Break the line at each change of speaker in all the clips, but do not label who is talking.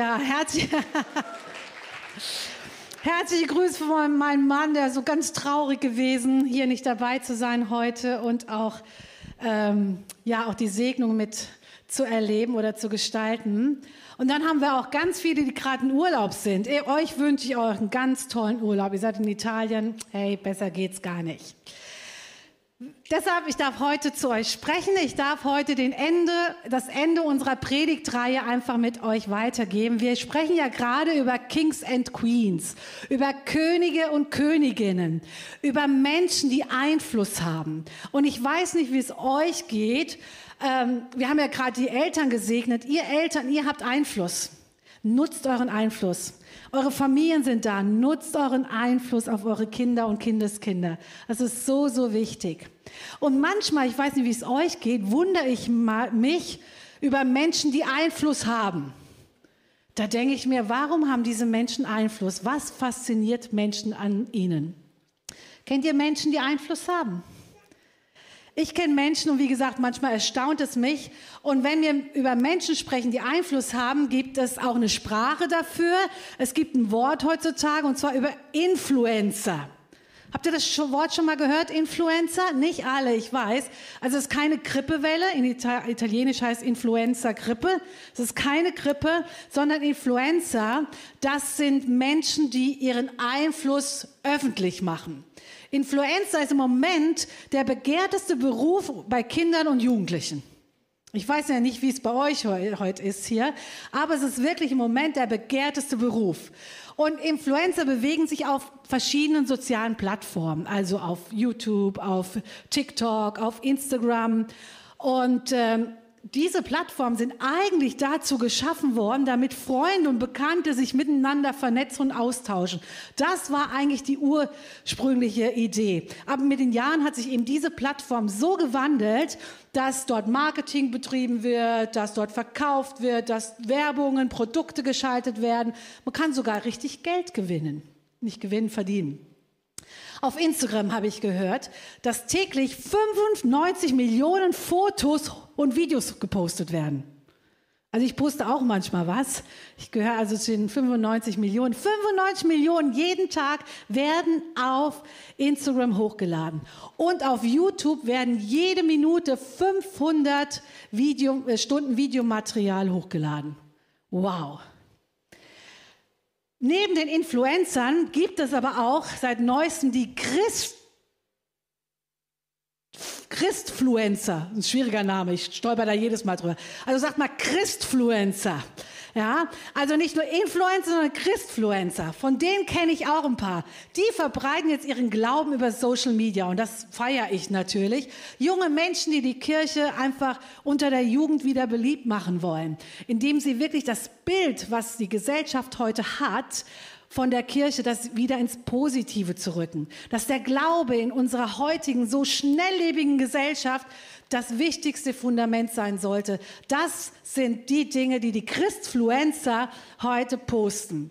Ja, herzlich. Herzliche Grüße von meinem Mann, der so ganz traurig gewesen, hier nicht dabei zu sein heute und auch, ähm, ja, auch die Segnung mit zu erleben oder zu gestalten. Und dann haben wir auch ganz viele, die gerade in Urlaub sind. Euch wünsche ich euch einen ganz tollen Urlaub. Ihr seid in Italien. Hey, besser geht's gar nicht. Deshalb, ich darf heute zu euch sprechen. Ich darf heute den Ende, das Ende unserer Predigtreihe einfach mit euch weitergeben. Wir sprechen ja gerade über Kings and Queens, über Könige und Königinnen, über Menschen, die Einfluss haben. Und ich weiß nicht, wie es euch geht. Ähm, wir haben ja gerade die Eltern gesegnet. Ihr Eltern, ihr habt Einfluss. Nutzt euren Einfluss. Eure Familien sind da. Nutzt euren Einfluss auf eure Kinder und Kindeskinder. Das ist so, so wichtig. Und manchmal, ich weiß nicht, wie es euch geht, wundere ich mich über Menschen, die Einfluss haben. Da denke ich mir, warum haben diese Menschen Einfluss? Was fasziniert Menschen an ihnen? Kennt ihr Menschen, die Einfluss haben? Ich kenne Menschen und wie gesagt, manchmal erstaunt es mich. Und wenn wir über Menschen sprechen, die Einfluss haben, gibt es auch eine Sprache dafür. Es gibt ein Wort heutzutage und zwar über Influencer. Habt ihr das Wort schon mal gehört, Influencer? Nicht alle, ich weiß. Also es ist keine Grippewelle. In Italienisch heißt Influenza Grippe. Es ist keine Grippe, sondern Influencer. Das sind Menschen, die ihren Einfluss öffentlich machen. Influencer ist im Moment der begehrteste Beruf bei Kindern und Jugendlichen. Ich weiß ja nicht, wie es bei euch heute ist hier, aber es ist wirklich im Moment der begehrteste Beruf. Und Influencer bewegen sich auf verschiedenen sozialen Plattformen, also auf YouTube, auf TikTok, auf Instagram. Und ähm, diese Plattformen sind eigentlich dazu geschaffen worden, damit Freunde und Bekannte sich miteinander vernetzen und austauschen. Das war eigentlich die ursprüngliche Idee. Aber mit den Jahren hat sich eben diese Plattform so gewandelt, dass dort Marketing betrieben wird, dass dort verkauft wird, dass Werbungen, Produkte geschaltet werden. Man kann sogar richtig Geld gewinnen. Nicht gewinnen, verdienen. Auf Instagram habe ich gehört, dass täglich 95 Millionen Fotos und Videos gepostet werden. Also ich poste auch manchmal was. Ich gehöre also zu den 95 Millionen. 95 Millionen jeden Tag werden auf Instagram hochgeladen. Und auf YouTube werden jede Minute 500 Video, äh, Stunden Videomaterial hochgeladen. Wow. Neben den Influencern gibt es aber auch seit neuestem die Christ Christfluencer, ein schwieriger Name, ich stolper da jedes Mal drüber. Also sagt mal Christfluencer. Ja, also nicht nur Influencer, sondern Christfluencer. Von denen kenne ich auch ein paar. Die verbreiten jetzt ihren Glauben über Social Media und das feiere ich natürlich. Junge Menschen, die die Kirche einfach unter der Jugend wieder beliebt machen wollen, indem sie wirklich das Bild, was die Gesellschaft heute hat, von der Kirche, das wieder ins Positive zu rücken. Dass der Glaube in unserer heutigen, so schnelllebigen Gesellschaft das wichtigste Fundament sein sollte. Das sind die Dinge, die die Christfluencer heute posten.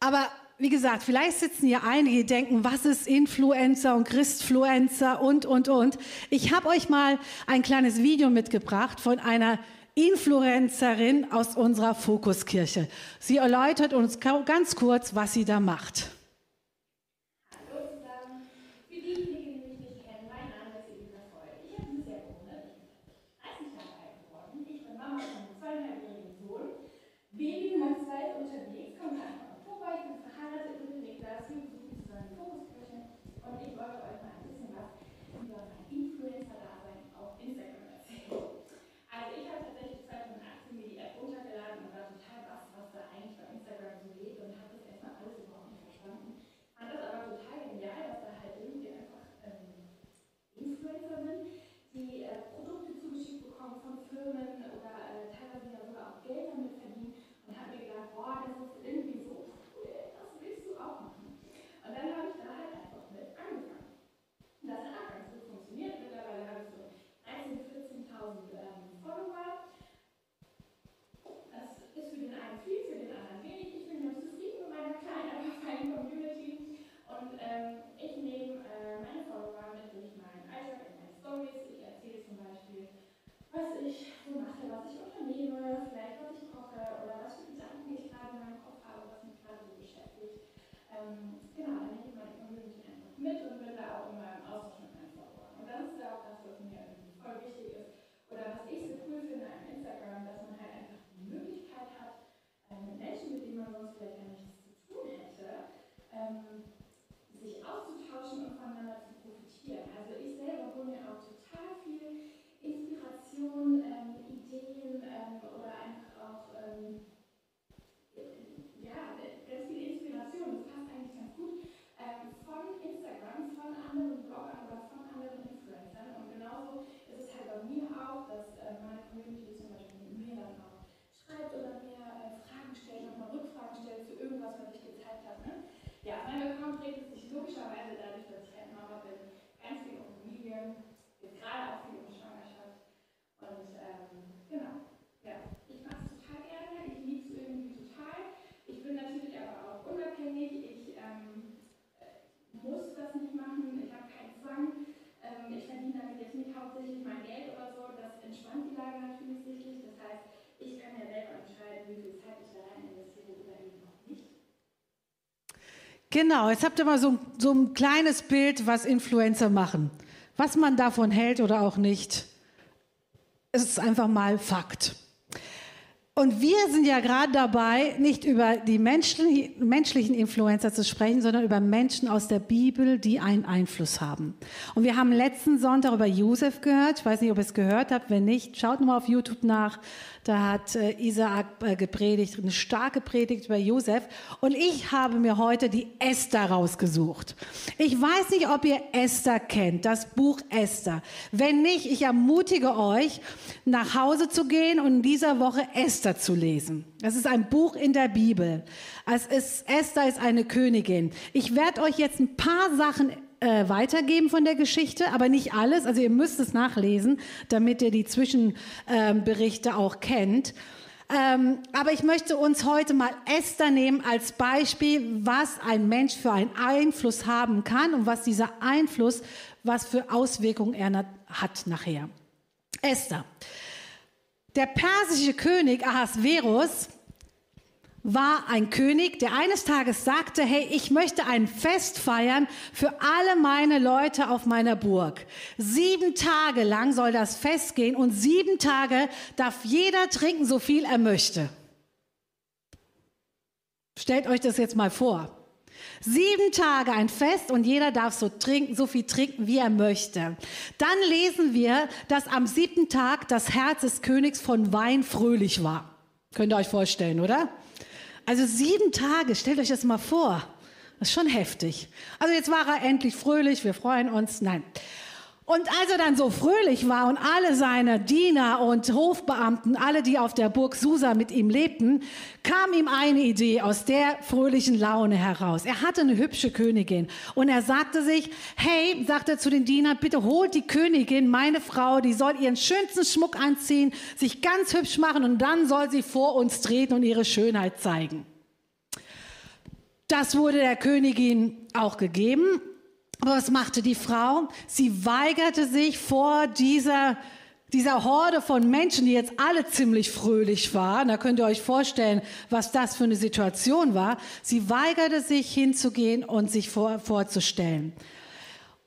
Aber wie gesagt, vielleicht sitzen hier einige, die denken, was ist Influencer und Christfluencer und, und, und. Ich habe euch mal ein kleines Video mitgebracht von einer Influencerin aus unserer Fokuskirche. Sie erläutert uns ganz kurz, was sie da macht.
Follower. Das ist für den einen viel, für den anderen wenig. Ich bin nur zufrieden mit meiner kleinen, aber feinen Community. Und ähm, ich nehme äh, meine Follower mit in meinen Alltag, in meine Stories. Ich erzähle zum Beispiel, was ich so mache, was ich unternehme, vielleicht was ich koche oder was für Gedanken ich gerade in meinem Kopf habe, was mich gerade so beschäftigt. Ähm, genau, dann nehme ich meine Community einfach mit und bin da auch immer im Austausch mit meinen Followern. Und das ist ja auch das, was mir irgendwie voll wichtig ist oder was ich so cool finde an Instagram, dass man halt einfach die Möglichkeit hat, äh, mit Menschen, mit denen man sonst vielleicht gar nichts zu tun hätte, ähm, sich auszutauschen und voneinander zu profitieren. Also ich selber hole mir auch total viel Inspiration, ähm, Ideen ähm, oder einfach auch kann. Und genauso ist es halt bei mir auch, dass äh, meine Community zum Beispiel mir dann auch schreibt oder mir äh, Fragen stellt, nochmal Rückfragen stellt zu irgendwas, was ich gezeigt habe. Ne? Ja, mein Account trägt sich logischerweise dadurch, dass ich halt Mama bin, ganz viel um Familie, gerade auch viel um Schwangerschaft. Und ähm, genau, ja, ich mache es total gerne, ich liebe es irgendwie total. Ich bin natürlich aber auch unabhängig, ich ähm, äh, muss das nicht machen, ich habe keinen Zwang. Ähm, ich verdiene damit jetzt nicht hauptsächlich mein Geld oder so, das entspannt die Lage natürlich sicherlich. Das heißt, ich kann ja selber entscheiden, wie viel Zeit ich da rein investiere oder eben auch nicht.
Genau, jetzt habt ihr mal so, so ein kleines Bild, was Influencer machen. Was man davon hält oder auch nicht, ist einfach mal Fakt. Und wir sind ja gerade dabei, nicht über die menschlichen Influencer zu sprechen, sondern über Menschen aus der Bibel, die einen Einfluss haben. Und wir haben letzten Sonntag über Josef gehört. Ich weiß nicht, ob ihr es gehört habt. Wenn nicht, schaut mal auf YouTube nach. Da hat äh, Isaac äh, gepredigt, eine starke Predigt über Josef. Und ich habe mir heute die Esther rausgesucht. Ich weiß nicht, ob ihr Esther kennt, das Buch Esther. Wenn nicht, ich ermutige euch, nach Hause zu gehen und in dieser Woche Esther zu lesen. Das ist ein Buch in der Bibel. Es ist, Esther ist eine Königin. Ich werde euch jetzt ein paar Sachen äh, weitergeben von der Geschichte, aber nicht alles. Also ihr müsst es nachlesen, damit ihr die Zwischenberichte äh, auch kennt. Ähm, aber ich möchte uns heute mal Esther nehmen als Beispiel, was ein Mensch für einen Einfluss haben kann und was dieser Einfluss, was für Auswirkungen er hat nachher. Esther. Der persische König Ahasverus war ein König, der eines Tages sagte, hey, ich möchte ein Fest feiern für alle meine Leute auf meiner Burg. Sieben Tage lang soll das Fest gehen und sieben Tage darf jeder trinken, so viel er möchte. Stellt euch das jetzt mal vor. Sieben Tage ein Fest und jeder darf so trinken, so viel trinken, wie er möchte. Dann lesen wir, dass am siebten Tag das Herz des Königs von Wein fröhlich war. Könnt ihr euch vorstellen, oder? Also sieben Tage, stellt euch das mal vor. Das ist schon heftig. Also jetzt war er endlich fröhlich, wir freuen uns. Nein. Und als er dann so fröhlich war und alle seine Diener und Hofbeamten, alle, die auf der Burg Susa mit ihm lebten, kam ihm eine Idee aus der fröhlichen Laune heraus. Er hatte eine hübsche Königin und er sagte sich, hey, sagt er zu den Dienern, bitte holt die Königin, meine Frau, die soll ihren schönsten Schmuck anziehen, sich ganz hübsch machen und dann soll sie vor uns treten und ihre Schönheit zeigen. Das wurde der Königin auch gegeben aber was machte die Frau? Sie weigerte sich vor dieser, dieser Horde von Menschen, die jetzt alle ziemlich fröhlich waren. Da könnt ihr euch vorstellen, was das für eine Situation war. Sie weigerte sich hinzugehen und sich vor, vorzustellen.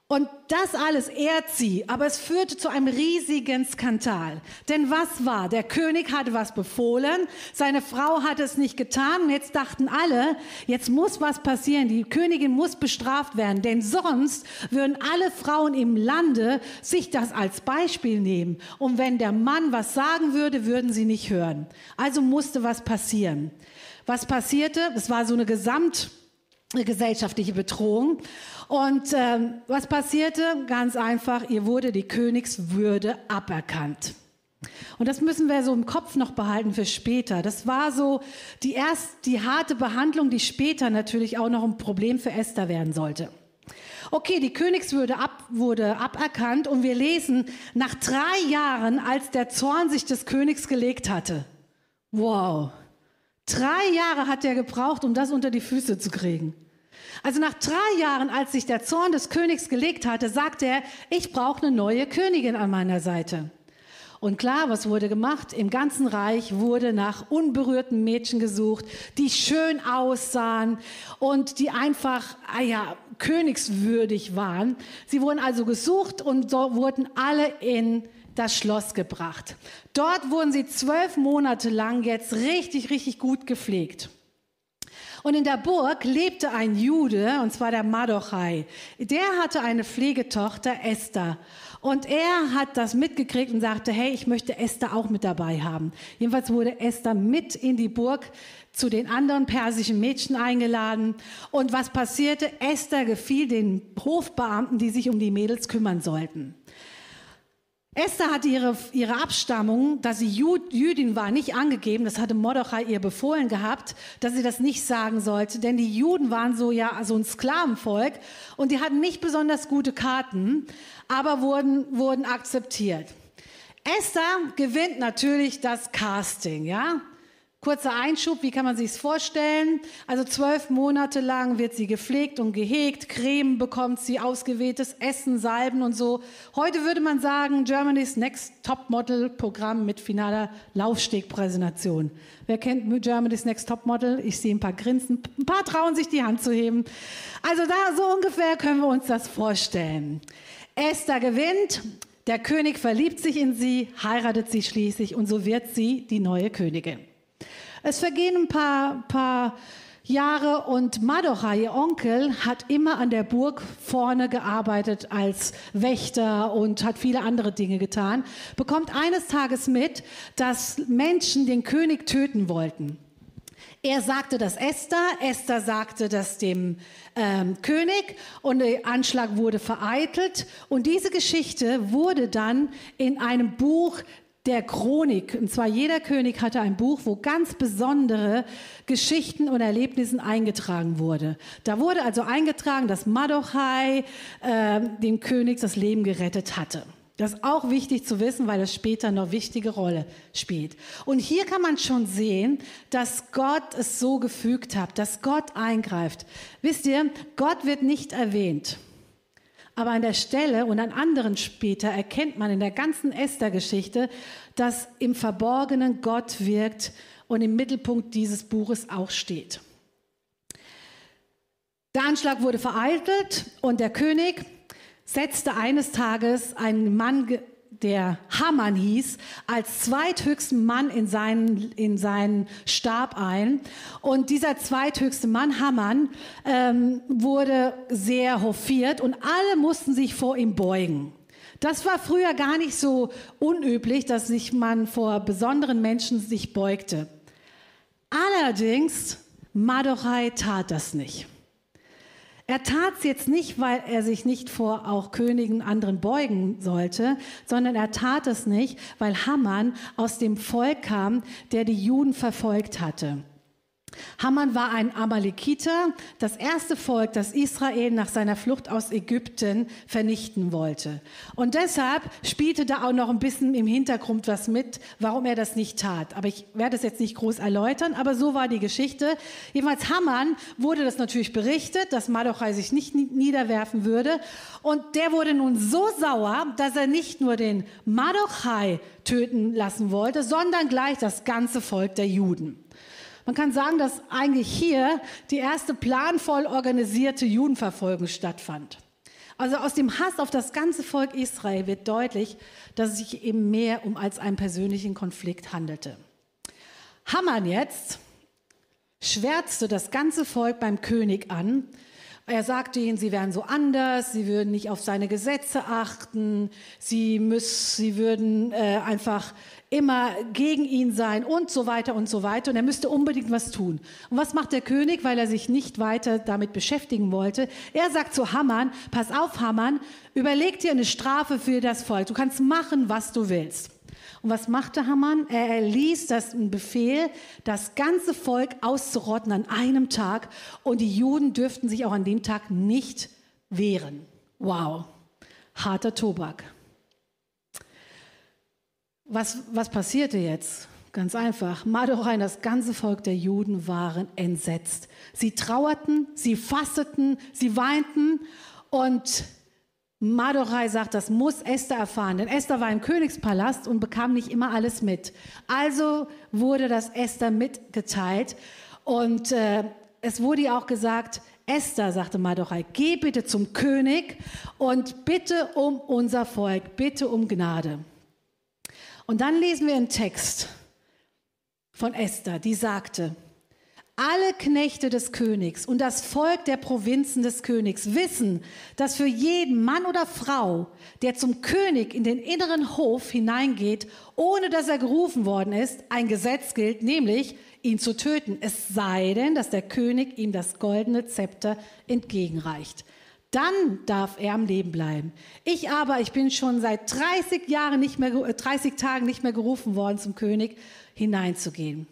Und das alles ehrt sie, aber es führte zu einem riesigen Skandal. Denn was war? Der König hatte was befohlen, seine Frau hatte es nicht getan und jetzt dachten alle, jetzt muss was passieren, die Königin muss bestraft werden, denn sonst würden alle Frauen im Lande sich das als Beispiel nehmen. Und wenn der Mann was sagen würde, würden sie nicht hören. Also musste was passieren. Was passierte? Es war so eine gesamtgesellschaftliche Bedrohung. Und ähm, was passierte? Ganz einfach, ihr wurde die Königswürde aberkannt. Und das müssen wir so im Kopf noch behalten für später. Das war so die erst die harte Behandlung, die später natürlich auch noch ein Problem für Esther werden sollte. Okay, die Königswürde ab, wurde aberkannt und wir lesen, nach drei Jahren, als der Zorn sich des Königs gelegt hatte. Wow. Drei Jahre hat er gebraucht, um das unter die Füße zu kriegen. Also nach drei Jahren, als sich der Zorn des Königs gelegt hatte, sagte er, ich brauche eine neue Königin an meiner Seite. Und klar, was wurde gemacht? Im ganzen Reich wurde nach unberührten Mädchen gesucht, die schön aussahen und die einfach, ah ja, königswürdig waren. Sie wurden also gesucht und so wurden alle in das Schloss gebracht. Dort wurden sie zwölf Monate lang jetzt richtig, richtig gut gepflegt. Und in der Burg lebte ein Jude, und zwar der Madochai. Der hatte eine Pflegetochter, Esther. Und er hat das mitgekriegt und sagte, hey, ich möchte Esther auch mit dabei haben. Jedenfalls wurde Esther mit in die Burg zu den anderen persischen Mädchen eingeladen. Und was passierte? Esther gefiel den Hofbeamten, die sich um die Mädels kümmern sollten. Esther hatte ihre, ihre Abstammung, dass sie Jüdin war, nicht angegeben. Das hatte Mordechai ihr befohlen gehabt, dass sie das nicht sagen sollte. Denn die Juden waren so ja so ein Sklavenvolk und die hatten nicht besonders gute Karten, aber wurden, wurden akzeptiert. Esther gewinnt natürlich das Casting, ja. Kurzer Einschub, wie kann man sich vorstellen? Also zwölf Monate lang wird sie gepflegt und gehegt, Creme bekommt sie, ausgewähltes Essen, Salben und so. Heute würde man sagen, Germany's Next Topmodel Programm mit finaler Laufstegpräsentation. Wer kennt Germany's Next Topmodel? Ich sehe ein paar Grinsen, ein paar trauen sich die Hand zu heben. Also da so ungefähr können wir uns das vorstellen. Esther gewinnt, der König verliebt sich in sie, heiratet sie schließlich und so wird sie die neue Königin. Es vergehen ein paar, paar Jahre und Madocha, ihr Onkel, hat immer an der Burg vorne gearbeitet als Wächter und hat viele andere Dinge getan, bekommt eines Tages mit, dass Menschen den König töten wollten. Er sagte das Esther, Esther sagte das dem ähm, König und der Anschlag wurde vereitelt. Und diese Geschichte wurde dann in einem Buch der Chronik. Und zwar jeder König hatte ein Buch, wo ganz besondere Geschichten und Erlebnisse eingetragen wurde. Da wurde also eingetragen, dass Madochai äh, dem König das Leben gerettet hatte. Das ist auch wichtig zu wissen, weil es später noch wichtige Rolle spielt. Und hier kann man schon sehen, dass Gott es so gefügt hat, dass Gott eingreift. Wisst ihr, Gott wird nicht erwähnt. Aber an der Stelle und an anderen später erkennt man in der ganzen Esther-Geschichte, dass im Verborgenen Gott wirkt und im Mittelpunkt dieses Buches auch steht. Der Anschlag wurde vereitelt und der König setzte eines Tages einen Mann der Haman hieß, als zweithöchsten Mann in seinen, in seinen Stab ein. Und dieser zweithöchste Mann, Haman, ähm, wurde sehr hofiert und alle mussten sich vor ihm beugen. Das war früher gar nicht so unüblich, dass sich man vor besonderen Menschen sich beugte. Allerdings, Madochai tat das nicht. Er tat es jetzt nicht, weil er sich nicht vor auch Königen anderen beugen sollte, sondern er tat es nicht, weil Haman aus dem Volk kam, der die Juden verfolgt hatte. Haman war ein Amalekiter, das erste Volk, das Israel nach seiner Flucht aus Ägypten vernichten wollte. Und deshalb spielte da auch noch ein bisschen im Hintergrund was mit, warum er das nicht tat. Aber ich werde es jetzt nicht groß erläutern, aber so war die Geschichte. Jedenfalls Haman wurde das natürlich berichtet, dass Mardochai sich nicht niederwerfen würde. Und der wurde nun so sauer, dass er nicht nur den Mardochai töten lassen wollte, sondern gleich das ganze Volk der Juden. Man kann sagen, dass eigentlich hier die erste planvoll organisierte Judenverfolgung stattfand. Also aus dem Hass auf das ganze Volk Israel wird deutlich, dass es sich eben mehr um als einen persönlichen Konflikt handelte. Haman jetzt schwärzte das ganze Volk beim König an. Er sagte ihnen, sie wären so anders, sie würden nicht auf seine Gesetze achten, sie, müssen, sie würden äh, einfach immer gegen ihn sein und so weiter und so weiter. Und er müsste unbedingt was tun. Und was macht der König, weil er sich nicht weiter damit beschäftigen wollte? Er sagt zu Haman, pass auf Haman, überleg dir eine Strafe für das Volk. Du kannst machen, was du willst. Und was machte Haman? Er erließ das einen Befehl, das ganze Volk auszurotten an einem Tag. Und die Juden dürften sich auch an dem Tag nicht wehren. Wow, harter Tobak. Was, was passierte jetzt? Ganz einfach. Mardochai das ganze Volk der Juden waren entsetzt. Sie trauerten, sie fasteten, sie weinten und Mardochai sagt, das muss Esther erfahren, denn Esther war im Königspalast und bekam nicht immer alles mit. Also wurde das Esther mitgeteilt und äh, es wurde ihr auch gesagt, Esther, sagte Mardochai, geh bitte zum König und bitte um unser Volk, bitte um Gnade. Und dann lesen wir einen Text von Esther, die sagte, alle Knechte des Königs und das Volk der Provinzen des Königs wissen, dass für jeden Mann oder Frau, der zum König in den inneren Hof hineingeht, ohne dass er gerufen worden ist, ein Gesetz gilt, nämlich ihn zu töten, es sei denn, dass der König ihm das goldene Zepter entgegenreicht. Dann darf er am Leben bleiben. Ich aber, ich bin schon seit 30 Jahren nicht mehr, 30 äh, Tagen nicht mehr gerufen worden, zum König hineinzugehen.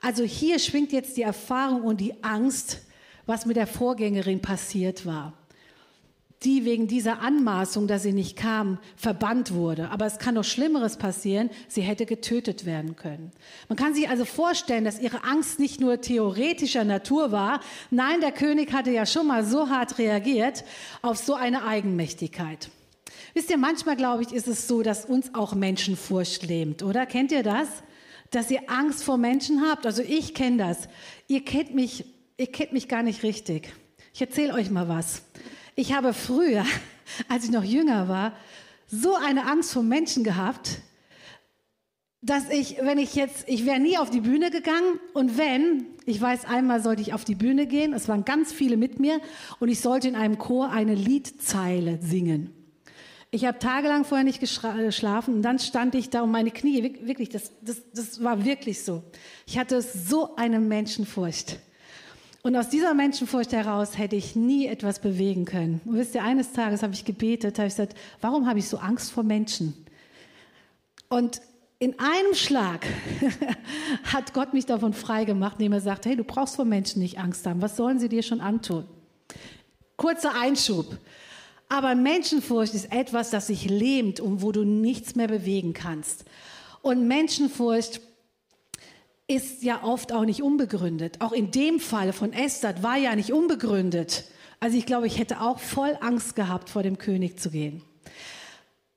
Also hier schwingt jetzt die Erfahrung und die Angst, was mit der Vorgängerin passiert war die wegen dieser Anmaßung, dass sie nicht kam, verbannt wurde. Aber es kann noch Schlimmeres passieren, sie hätte getötet werden können. Man kann sich also vorstellen, dass ihre Angst nicht nur theoretischer Natur war, nein, der König hatte ja schon mal so hart reagiert auf so eine Eigenmächtigkeit. Wisst ihr, manchmal glaube ich, ist es so, dass uns auch Menschenfurcht lähmt, oder? Kennt ihr das? Dass ihr Angst vor Menschen habt. Also ich kenne das. Ihr kennt mich, ihr kennt mich gar nicht richtig. Ich erzähle euch mal was. Ich habe früher, als ich noch jünger war, so eine Angst vor Menschen gehabt, dass ich, wenn ich jetzt, ich wäre nie auf die Bühne gegangen und wenn, ich weiß, einmal sollte ich auf die Bühne gehen, es waren ganz viele mit mir und ich sollte in einem Chor eine Liedzeile singen. Ich habe tagelang vorher nicht geschlafen und dann stand ich da und meine Knie, wirklich, das, das, das war wirklich so. Ich hatte so eine Menschenfurcht. Und aus dieser Menschenfurcht heraus hätte ich nie etwas bewegen können. Und wisst ihr, eines Tages habe ich gebetet, habe ich gesagt, warum habe ich so Angst vor Menschen? Und in einem Schlag hat Gott mich davon frei gemacht, indem er sagt, hey, du brauchst vor Menschen nicht Angst haben. Was sollen sie dir schon antun? Kurzer Einschub. Aber Menschenfurcht ist etwas, das sich lähmt und wo du nichts mehr bewegen kannst. Und Menschenfurcht ist ja oft auch nicht unbegründet. Auch in dem Fall von Esther war ja nicht unbegründet. Also ich glaube, ich hätte auch voll Angst gehabt, vor dem König zu gehen.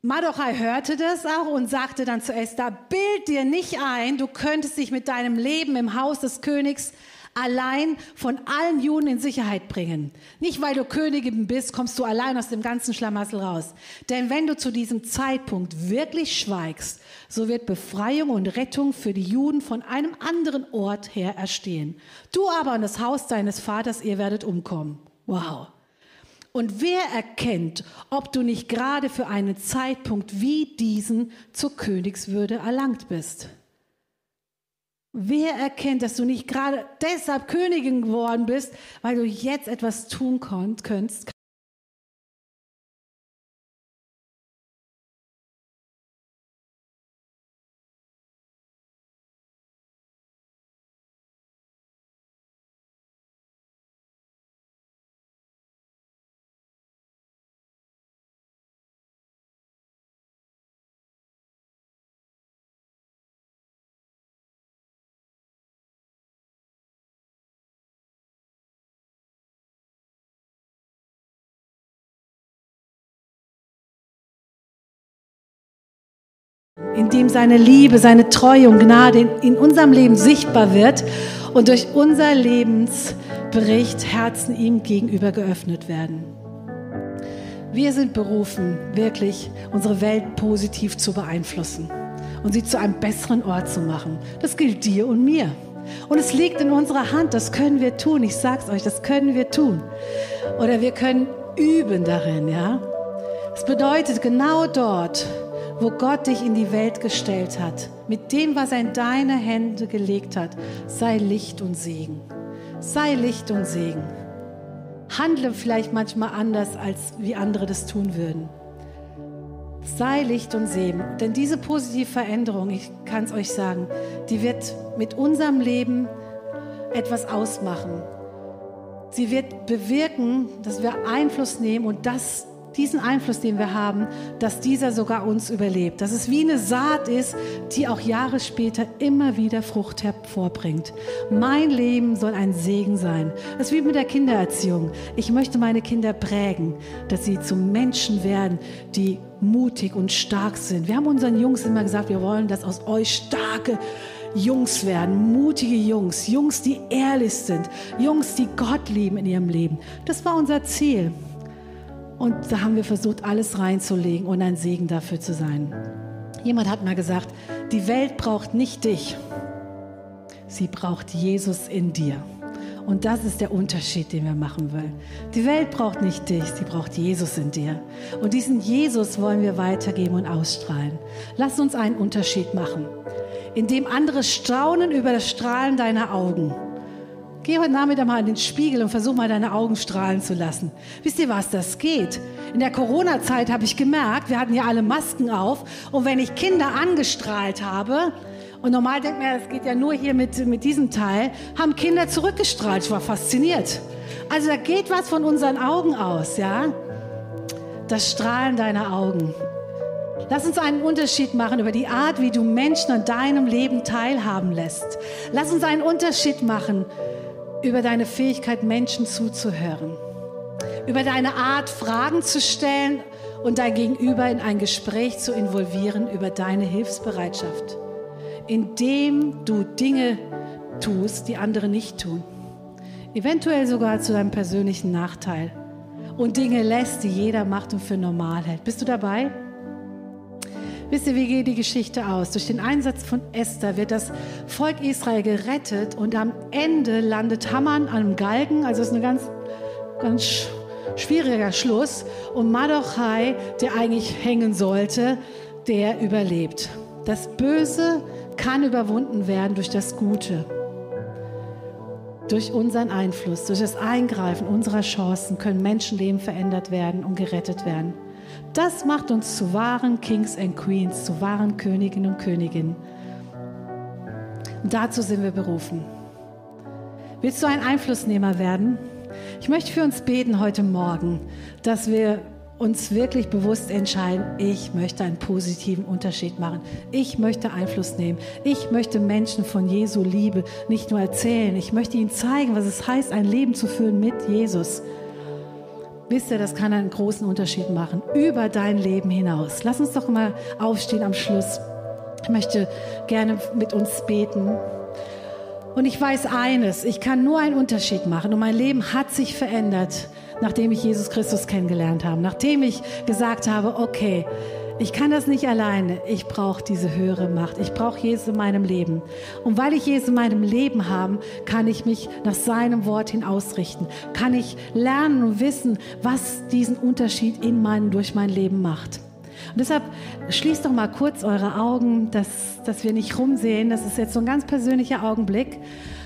Mardochai hörte das auch und sagte dann zu Esther, bild dir nicht ein, du könntest dich mit deinem Leben im Haus des Königs allein von allen Juden in Sicherheit bringen. Nicht, weil du Königin bist, kommst du allein aus dem ganzen Schlamassel raus. Denn wenn du zu diesem Zeitpunkt wirklich schweigst, so wird Befreiung und Rettung für die Juden von einem anderen Ort her erstehen. Du aber und das Haus deines Vaters, ihr werdet umkommen. Wow. Und wer erkennt, ob du nicht gerade für einen Zeitpunkt wie diesen zur Königswürde erlangt bist? Wer erkennt, dass du nicht gerade deshalb Königin geworden bist, weil du jetzt etwas tun könntest? In dem seine Liebe, seine Treue und Gnade in, unserem Leben sichtbar wird und durch unser Lebensbericht Herzen ihm gegenüber geöffnet werden. Wir sind berufen, wirklich unsere Welt positiv zu beeinflussen und sie zu einem besseren Ort zu machen. Das gilt dir und mir. Und es liegt in unserer Hand, das können wir tun. Ich sag's euch, das können wir tun. Oder wir können üben darin, ja. Es bedeutet genau dort, wo Gott dich in die Welt gestellt hat, mit dem, was er in deine Hände gelegt hat, sei Licht und Segen. Sei Licht und Segen. Handle vielleicht manchmal anders, als wie andere das tun würden. Sei Licht und Segen. Denn diese positive Veränderung, ich kann es euch sagen, die wird mit unserem Leben etwas ausmachen. Sie wird bewirken, dass wir Einfluss nehmen und das diesen Einfluss, den wir haben, dass dieser sogar uns überlebt. Dass es wie eine Saat ist, die auch Jahre später immer wieder Frucht hervorbringt. Mein Leben soll ein Segen sein. Das ist wie mit der Kindererziehung. Ich möchte meine Kinder prägen, dass sie zu Menschen werden, die mutig und stark sind. Wir haben unseren Jungs immer gesagt, wir wollen, dass aus euch starke Jungs werden, mutige Jungs, Jungs, die ehrlich sind, Jungs, die Gott lieben in ihrem Leben. Das war unser Ziel. Und da haben wir versucht, alles reinzulegen und ein Segen dafür zu sein. Jemand hat mal gesagt, die Welt braucht nicht dich, sie braucht Jesus in dir. Und das ist der Unterschied, den wir machen wollen. Die Welt braucht nicht dich, sie braucht Jesus in dir. Und diesen Jesus wollen wir weitergeben und ausstrahlen. Lass uns einen Unterschied machen, indem andere staunen über das Strahlen deiner Augen Geh heute Nachmittag mal in den Spiegel und versuch mal deine Augen strahlen zu lassen. Wisst ihr, was das geht? In der Corona-Zeit habe ich gemerkt, wir hatten ja alle Masken auf und wenn ich Kinder angestrahlt habe, und normal denkt man, es geht ja nur hier mit, mit diesem Teil, haben Kinder zurückgestrahlt. Ich war fasziniert. Also da geht was von unseren Augen aus, ja? Das Strahlen deiner Augen. Lass uns einen Unterschied machen über die Art, wie du Menschen an deinem Leben teilhaben lässt. Lass uns einen Unterschied machen über deine Fähigkeit, Menschen zuzuhören. Über deine Art, Fragen zu stellen und dein Gegenüber in ein Gespräch zu involvieren über deine Hilfsbereitschaft indem du Dinge tust, die andere nicht tun. Eventuell sogar zu deinem persönlichen Nachteil. Und Dinge lässt, die jeder macht und für normal hält. Bist du dabei? Wisst ihr, wie geht die Geschichte aus? Durch den Einsatz von Esther wird das Volk Israel gerettet und am Ende landet Haman an einem Galgen. Also es ist ein ganz, ganz schwieriger Schluss. Und Madochai, der eigentlich hängen sollte, der überlebt. Das Böse kann überwunden werden durch das Gute. Durch unseren Einfluss, durch das Eingreifen unserer Chancen können Menschenleben verändert werden und gerettet werden. Das macht uns zu wahren Kings and Queens, zu wahren Königinnen und Königinnen. Und dazu sind wir berufen. Willst du ein Einflussnehmer werden? Ich möchte für uns beten heute Morgen, dass wir uns wirklich bewusst entscheiden, ich möchte einen positiven Unterschied machen. Ich möchte Einfluss nehmen. Ich möchte Menschen von Jesu Liebe nicht nur erzählen, ich möchte ihnen zeigen, was es heißt, ein Leben zu führen mit Jesus. Wisst ihr, das kann einen großen Unterschied machen über dein Leben hinaus. Lass uns doch mal aufstehen am Schluss. Ich möchte gerne mit uns beten. Und ich weiß eines, ich kann nur einen Unterschied machen und mein Leben hat sich verändert nachdem ich Jesus Christus kennengelernt habe, nachdem ich gesagt habe, okay, ich kann das nicht alleine. Ich brauche diese höhere Macht. Ich brauche Jesus in meinem Leben. Und weil ich Jesus in meinem Leben habe, kann ich mich nach seinem Wort hin ausrichten. Kann ich lernen und wissen, was diesen Unterschied in meinem, durch mein Leben macht. Und deshalb schließt doch mal kurz eure Augen, dass, dass wir nicht rumsehen. Das ist jetzt so ein ganz persönlicher Augenblick.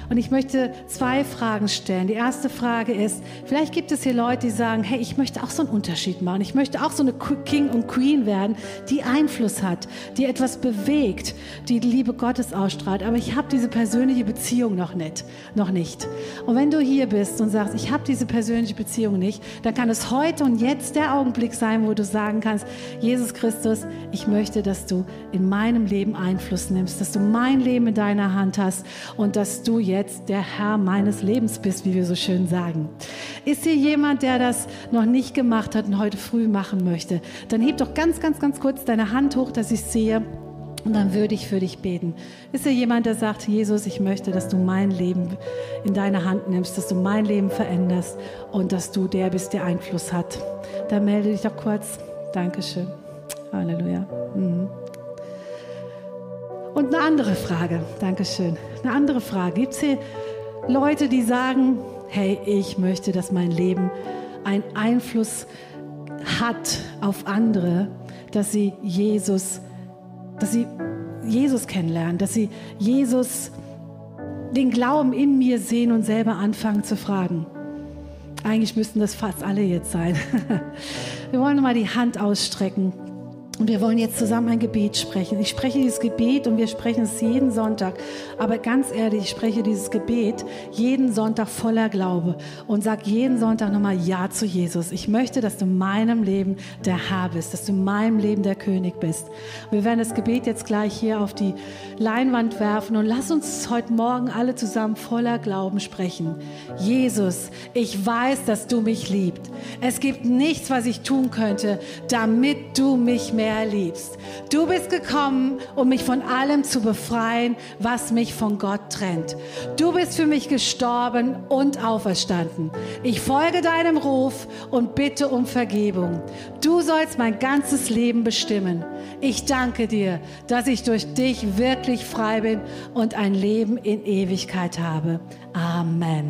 Und ich möchte zwei Fragen stellen. Die erste Frage ist, vielleicht gibt es hier Leute, die sagen, hey, ich möchte auch so einen Unterschied machen. Ich möchte auch so eine King und Queen werden, die Einfluss hat, die etwas bewegt, die die Liebe Gottes ausstrahlt. Aber ich habe diese persönliche Beziehung noch nicht, noch nicht. Und wenn du hier bist und sagst, ich habe diese persönliche Beziehung nicht, dann kann es heute und jetzt der Augenblick sein, wo du sagen kannst, Jesus Christus, ich möchte, dass du in meinem Leben Einfluss nimmst, dass du mein Leben in deiner Hand hast und dass du jetzt jetzt der Herr meines Lebens bist, wie wir so schön sagen. Ist hier jemand, der das noch nicht gemacht hat und heute früh machen möchte? Dann heb doch ganz, ganz, ganz kurz deine Hand hoch, dass ich sehe. Und dann würde ich für dich beten. Ist hier jemand, der sagt, Jesus, ich möchte, dass du mein Leben in deine Hand nimmst, dass du mein Leben veränderst und dass du der bist, der Einfluss hat? Dann melde dich doch kurz. Dankeschön. Halleluja. Mhm. Und eine andere Frage, Dankeschön. Eine andere Frage. Gibt es hier Leute, die sagen, hey, ich möchte, dass mein Leben einen Einfluss hat auf andere, dass sie Jesus, dass sie Jesus kennenlernen, dass sie Jesus den Glauben in mir sehen und selber anfangen zu fragen. Eigentlich müssten das fast alle jetzt sein. Wir wollen mal die Hand ausstrecken. Und wir wollen jetzt zusammen ein Gebet sprechen. Ich spreche dieses Gebet und wir sprechen es jeden Sonntag. Aber ganz ehrlich, ich spreche dieses Gebet jeden Sonntag voller Glaube und sage jeden Sonntag nochmal Ja zu Jesus. Ich möchte, dass du in meinem Leben der Herr bist, dass du in meinem Leben der König bist. Wir werden das Gebet jetzt gleich hier auf die Leinwand werfen und lass uns heute Morgen alle zusammen voller Glauben sprechen. Jesus, ich weiß, dass du mich liebst. Es gibt nichts, was ich tun könnte, damit du mich mehr mehr liebst. Du bist gekommen, um mich von allem zu befreien, was mich von Gott trennt. Du bist für mich gestorben und auferstanden. Ich folge deinem Ruf und bitte um Vergebung. Du sollst mein ganzes Leben bestimmen. Ich danke dir, dass ich durch dich wirklich frei bin und ein Leben in Ewigkeit habe. Amen.